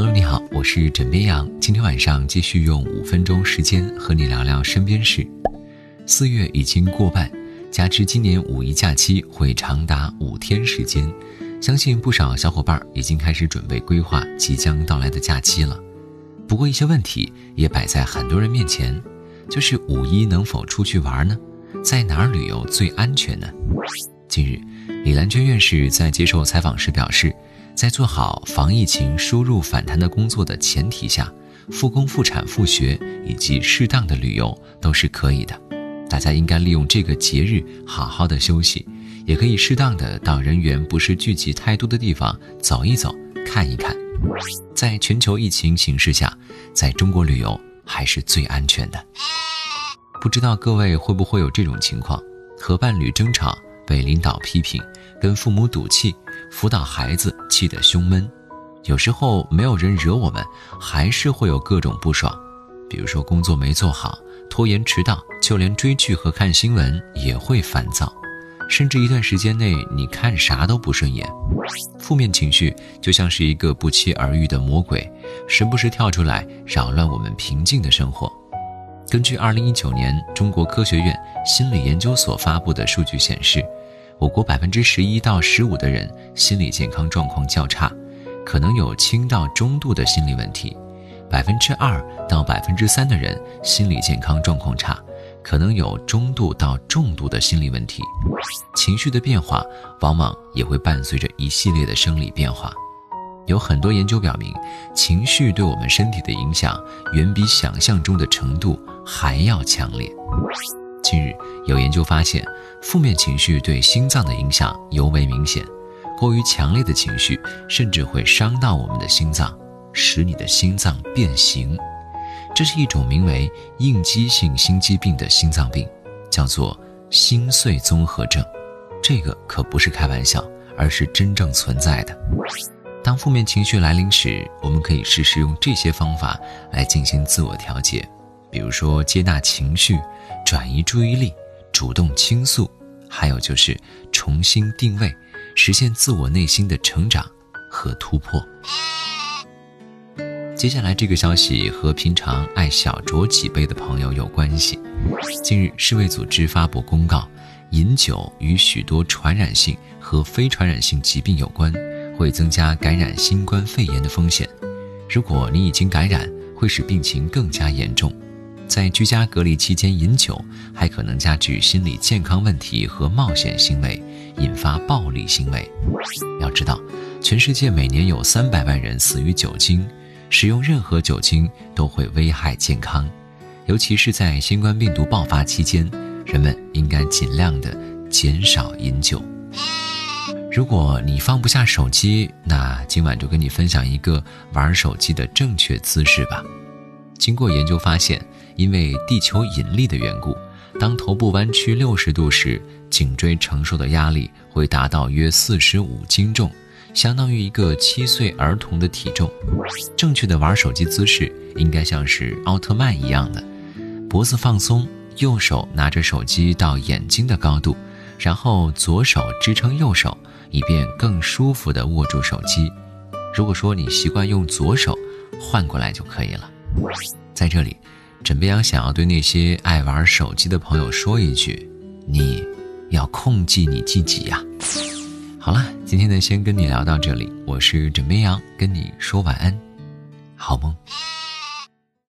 Hello，你好，我是枕边羊。今天晚上继续用五分钟时间和你聊聊身边事。四月已经过半，加之今年五一假期会长达五天时间，相信不少小伙伴已经开始准备规划即将到来的假期了。不过一些问题也摆在很多人面前，就是五一能否出去玩呢？在哪儿旅游最安全呢？近日，李兰娟院士在接受采访时表示。在做好防疫情输入反弹的工作的前提下，复工复产复学以及适当的旅游都是可以的。大家应该利用这个节日好好的休息，也可以适当的到人员不是聚集太多的地方走一走、看一看。在全球疫情形势下，在中国旅游还是最安全的。不知道各位会不会有这种情况：和伴侣争吵，被领导批评，跟父母赌气。辅导孩子气得胸闷，有时候没有人惹我们，还是会有各种不爽。比如说工作没做好，拖延迟到，就连追剧和看新闻也会烦躁，甚至一段时间内你看啥都不顺眼。负面情绪就像是一个不期而遇的魔鬼，时不时跳出来扰乱我们平静的生活。根据2019年中国科学院心理研究所发布的数据显示。我国百分之十一到十五的人心理健康状况较差，可能有轻到中度的心理问题；百分之二到百分之三的人心理健康状况差，可能有中度到重度的心理问题。情绪的变化往往也会伴随着一系列的生理变化。有很多研究表明，情绪对我们身体的影响远比想象中的程度还要强烈。近日有研究发现，负面情绪对心脏的影响尤为明显。过于强烈的情绪甚至会伤到我们的心脏，使你的心脏变形。这是一种名为应激性心肌病的心脏病，叫做心碎综合症。这个可不是开玩笑，而是真正存在的。当负面情绪来临时，我们可以试试用这些方法来进行自我调节。比如说，接纳情绪，转移注意力，主动倾诉，还有就是重新定位，实现自我内心的成长和突破。接下来这个消息和平常爱小酌几杯的朋友有关系。近日，世卫组织发布公告，饮酒与许多传染性和非传染性疾病有关，会增加感染新冠肺炎的风险。如果你已经感染，会使病情更加严重。在居家隔离期间饮酒，还可能加剧心理健康问题和冒险行为，引发暴力行为。要知道，全世界每年有三百万人死于酒精，使用任何酒精都会危害健康，尤其是在新冠病毒爆发期间，人们应该尽量的减少饮酒。如果你放不下手机，那今晚就跟你分享一个玩手机的正确姿势吧。经过研究发现。因为地球引力的缘故，当头部弯曲六十度时，颈椎承受的压力会达到约四十五斤重，相当于一个七岁儿童的体重。正确的玩手机姿势应该像是奥特曼一样的，脖子放松，右手拿着手机到眼睛的高度，然后左手支撑右手，以便更舒服地握住手机。如果说你习惯用左手，换过来就可以了。在这里。枕边羊想要对那些爱玩手机的朋友说一句：你要控制你自己呀！好了，今天呢，先跟你聊到这里。我是枕边羊，跟你说晚安，好梦。